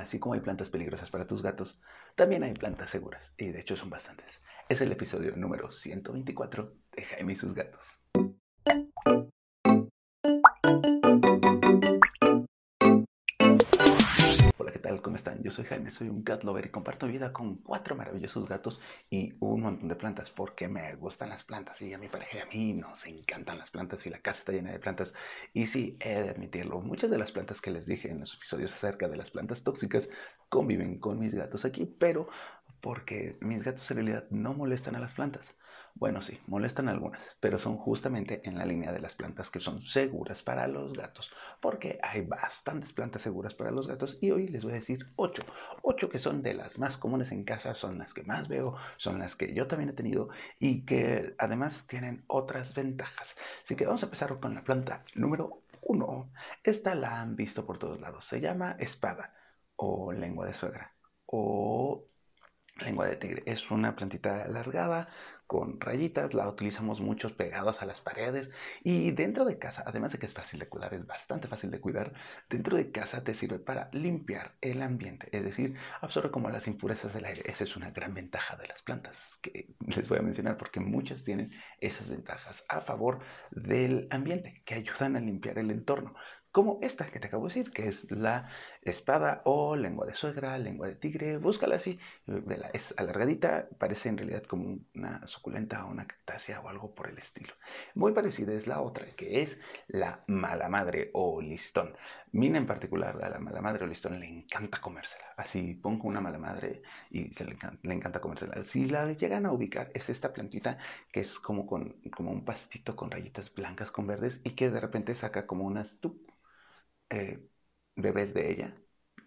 así como hay plantas peligrosas para tus gatos, también hay plantas seguras, y de hecho son bastantes. Es el episodio número 124 de Jaime y sus gatos. Yo soy Jaime, soy un cat lover y comparto vida con cuatro maravillosos gatos y un montón de plantas porque me gustan las plantas y a mi pareja y a mí nos encantan las plantas y la casa está llena de plantas. Y sí, he de admitirlo, muchas de las plantas que les dije en los episodios acerca de las plantas tóxicas conviven con mis gatos aquí, pero porque mis gatos en realidad no molestan a las plantas. Bueno, sí, molestan algunas, pero son justamente en la línea de las plantas que son seguras para los gatos, porque hay bastantes plantas seguras para los gatos y hoy les voy a decir ocho. Ocho que son de las más comunes en casa, son las que más veo, son las que yo también he tenido y que además tienen otras ventajas. Así que vamos a empezar con la planta número uno. Esta la han visto por todos lados. Se llama espada o lengua de suegra o lengua de tigre. Es una plantita alargada con rayitas, la utilizamos muchos pegados a las paredes y dentro de casa, además de que es fácil de cuidar, es bastante fácil de cuidar, dentro de casa te sirve para limpiar el ambiente, es decir, absorbe como las impurezas del aire. Esa es una gran ventaja de las plantas que les voy a mencionar porque muchas tienen esas ventajas a favor del ambiente que ayudan a limpiar el entorno como esta que te acabo de decir, que es la espada o lengua de suegra, lengua de tigre, búscala así, es alargadita, parece en realidad como una suculenta o una cactácea o algo por el estilo. Muy parecida es la otra, que es la mala madre o listón. Mina en particular, a la mala madre o listón le encanta comérsela. Así pongo una mala madre y se le, encanta, comérsela. Si la llegan a ubicar, es esta plantita que es como, con, como un pastito con rayitas blancas con verdes y que de repente saca como unas eh, bebés de ella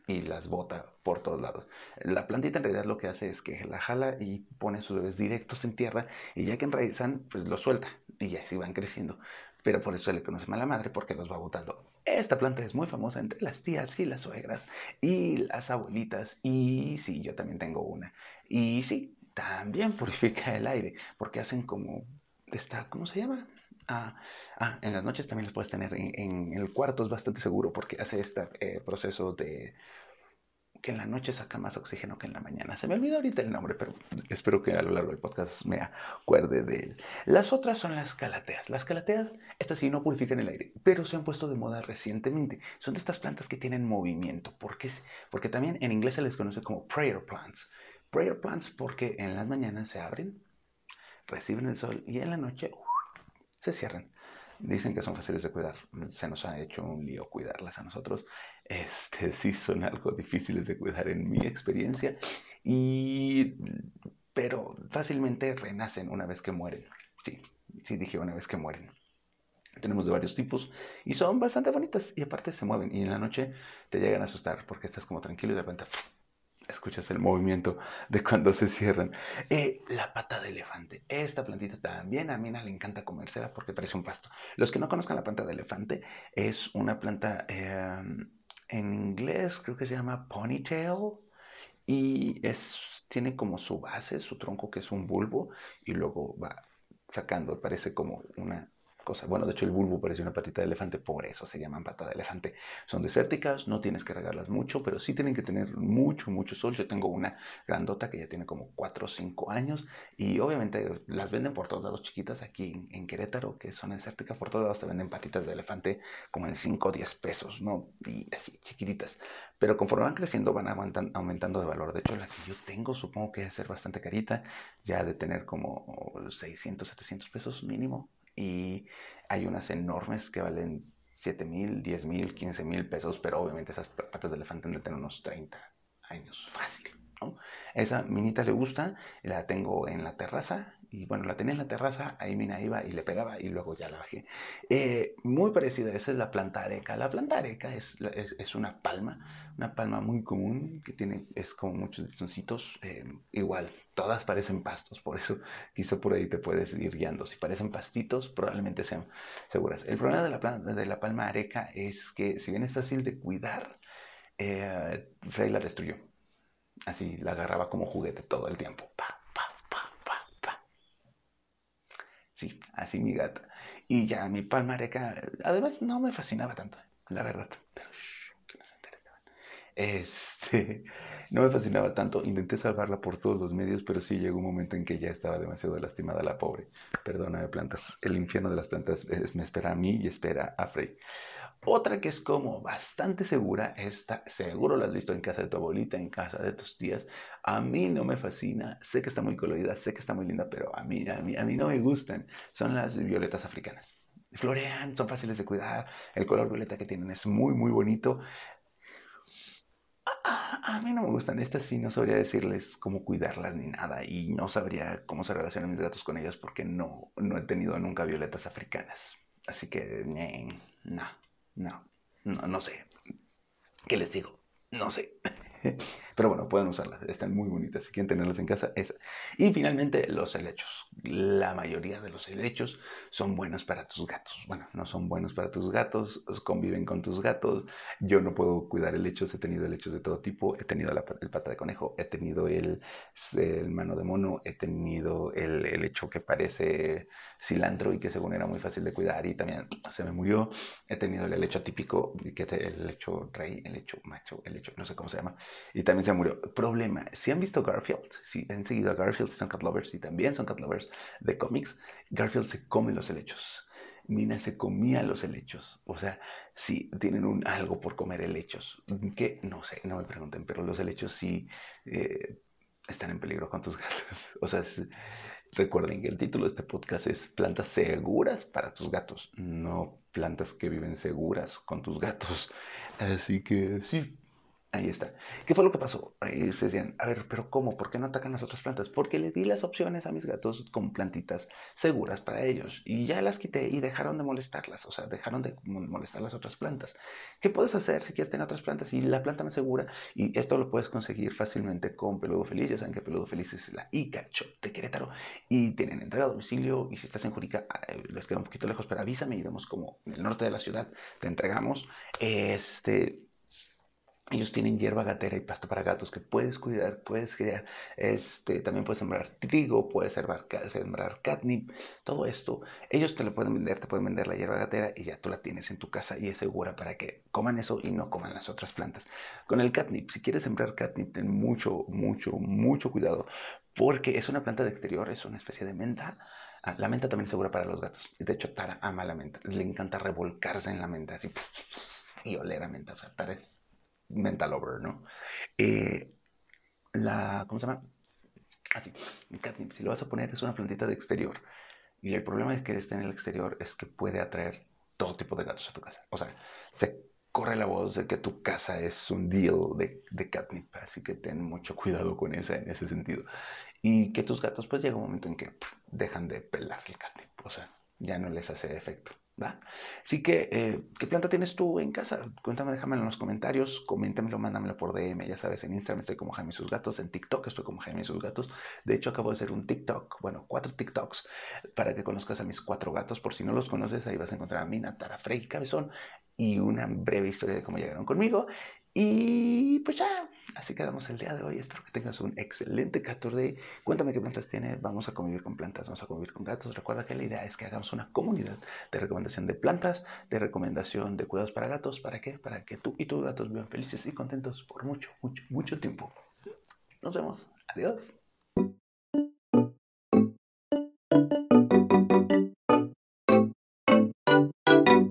y las bota por todos lados. La plantita en realidad lo que hace es que la jala y pone sus bebés directos en tierra y ya que enraizan, pues los suelta y ya así van creciendo. Pero por eso se le conoce mala madre porque los va botando. Esta planta es muy famosa entre las tías y las suegras y las abuelitas. Y sí, yo también tengo una. Y sí, también purifica el aire porque hacen como esta, ¿cómo se llama? Ah, ah, en las noches también las puedes tener en, el cuarto, es bastante seguro porque hace este eh, proceso de que en la noche saca más oxígeno que en la mañana. Se me olvidó ahorita el nombre, pero espero que a lo largo del podcast me acuerde de él. Las otras son las calateas. Las calateas, estas sí no purifican el aire, pero se han puesto de moda recientemente. Son de estas plantas que tienen movimiento, porque, porque también en inglés se les conoce como prayer plants. Prayer plants porque en las mañanas se abren, reciben el sol y en la noche se cierran. Dicen que son fáciles de cuidar. Se nos ha hecho un lío cuidarlas a nosotros. Este, sí son algo difíciles de cuidar en mi experiencia. Y, pero fácilmente renacen una vez que mueren. Sí, sí dije una vez que mueren. Tenemos de varios tipos y son bastante bonitas y aparte se mueven y en la noche te llegan a asustar porque estás como tranquilo y de repente escuchas el movimiento de cuando se cierran. Eh, la pata de elefante. Esta plantita también a Mina le encanta comérsela porque parece un pasto. Los que no conozcan la planta de elefante, es una planta em, en inglés, creo que se llama ponytail. Y es, tiene como su base, su tronco que es un bulbo, y luego va sacando, parece como una bueno, de hecho el bulbo parece una patita de elefante, por eso se llaman pata de elefante. Son desérticas, no tienes que regarlas mucho, pero sí tienen que tener mucho, mucho sol. Yo tengo una grandota que ya tiene como 4 o 5 años y obviamente las venden por todos lados chiquitas aquí en, Querétaro, que son desérticas, por todos lados te venden patitas de elefante como en 5 o 10 pesos, ¿no? Y así, chiquititas. Pero conforme van creciendo van aumentando de valor. De hecho, la que yo tengo supongo que debe ser bastante carita, ya de tener como 600, 700 pesos mínimo y hay unas enormes que valen 7 mil, 10 mil, 15 mil pesos, pero obviamente esas patas de elefante han de tener unos 30 años, fácil. Esa minita le gusta, la tengo en la terraza y bueno, la tenía en la terraza, ahí Mina iba y le pegaba y luego ya la bajé. Eh, muy parecida, esa es la planta areca. La planta areca es, es, una palma, una palma muy común que tiene, es como muchos listoncitos, eh, igual, todas parecen pastos, por eso quizá por ahí te puedes ir guiando. Si parecen pastitos, probablemente sean seguras. El problema de la, planta, de la palma areca es que si bien es fácil de cuidar, eh, Frey la destruyó. Así la agarraba como juguete todo el tiempo. Pa, Sí, así mi gata. Y ya mi palmareca, además no me fascinaba tanto, la verdad. Pero shh, no Este, no me fascinaba tanto. Intenté salvarla por todos los medios, pero sí llegó un momento en que ya estaba demasiado lastimada la pobre. Perdona, plantas. El infierno de las plantas me espera a mí y espera a Frey. Otra que es como bastante segura, esta seguro la has visto en casa de tu abuelita, en casa de tus tías. A mí no me fascina, sé que está muy colorida, sé que está muy linda, pero a mí, a mí, a mí no me gustan. Son las violetas africanas. Florean, son fáciles de cuidar, el color violeta que tienen es muy, muy bonito. A, mí no me gustan estas sí no sabría decirles cómo cuidarlas ni nada y no sabría cómo se relacionan mis gatos con ellas porque no, no he tenido nunca violetas africanas. Así que, no. No, no, no sé. ¿Qué les digo? No sé. Pero bueno, pueden usarlas, están muy bonitas. Si quieren tenerlas en casa, esa. Y finalmente, los helechos. La mayoría de los helechos son buenos para tus gatos. Bueno, no son buenos para tus gatos, conviven con tus gatos. Yo no puedo cuidar helechos, he tenido helechos de todo tipo. He tenido el pata de conejo, he tenido el, mano de mono, he tenido el helecho que parece cilantro y que según era muy fácil de cuidar y también se me murió. He tenido el helecho típico, que el helecho rey, el helecho macho, el helecho, no sé cómo se llama. Y también se murió. Problema, si han visto Garfield, si han seguido a Garfield, son cat lovers y también son cat lovers de cómics, Garfield se come los helechos. Mina se comía los helechos. O sea, si tienen un algo por comer helechos. Que no sé, no me pregunten, pero los helechos sí eh, están en peligro con tus gatos. O sea, recuerden que el título de este podcast es Plantas seguras para tus gatos, no plantas que viven seguras con tus gatos. Así que sí, Ahí está. ¿Qué fue lo que pasó? Ahí se decían, a ver, pero ¿cómo? ¿Por qué no atacan las otras plantas? Porque le di las opciones a mis gatos con plantitas seguras para ellos y ya las quité y dejaron de molestarlas, o sea, dejaron de molestar las otras plantas. ¿Qué puedes hacer si quieres tener otras plantas y la planta es segura? Y esto lo puedes conseguir fácilmente con Peludo Feliz. Ya saben que Peludo Feliz es la ICA Shop de Querétaro y tienen entrega a domicilio. Y si estás en Jurica, eh, les queda un poquito lejos, pero avísame y vemos como en el norte de la ciudad te entregamos. Este ellos tienen hierba gatera y pasto para gatos que puedes cuidar, puedes crear. Este, también puedes sembrar trigo, puedes sembrar, sembrar catnip, todo esto. Ellos te lo pueden vender, te pueden vender la hierba gatera y ya tú la tienes en tu casa y es segura para que coman eso y no coman las otras plantas. Con el catnip, si quieres sembrar catnip, ten mucho, mucho, mucho cuidado porque es una planta de exterior, es una especie de menta. Ah, la menta también es segura para los gatos. De hecho, Tara ama la menta. Le encanta revolcarse en la menta así y oler a menta. O sea, Tara es mental over, ¿no? Eh, la, ¿cómo se llama? Así, ah, si lo vas a poner es una plantita de exterior. Y el problema es que esté en el exterior es que puede atraer todo tipo de gatos a tu casa. O sea, se corre la voz de que tu casa es un deal de, de catnip, así que ten mucho cuidado con esa en ese sentido. Y que tus gatos pues llega un momento en que dejan de pelar el catnip, o sea, ya no les hace efecto. Así que, eh, ¿qué planta tienes tú en casa? Cuéntame, déjamelo en los comentarios, coméntamelo, mándamelo por DM, ya sabes, en Instagram estoy como Jaime y sus gatos, en TikTok estoy como Jaime y sus gatos. De hecho, acabo de hacer un TikTok, bueno, cuatro TikToks, para que conozcas a mis cuatro gatos. Por si no los conoces, ahí vas a encontrar a Mina, Tara, Frey, Cabezón y una breve historia de cómo llegaron conmigo. Y pues ya, así quedamos el día de hoy. Espero que tengas un excelente 14 Cuéntame qué plantas tienes. Vamos a convivir con plantas, vamos a convivir con gatos. Recuerda que la idea es que hagamos una comunidad de recomendación de plantas, de recomendación de cuidados para gatos. ¿Para qué? Para que tú y tus gatos vivan felices y contentos por mucho, mucho, mucho tiempo. Nos vemos. Adiós.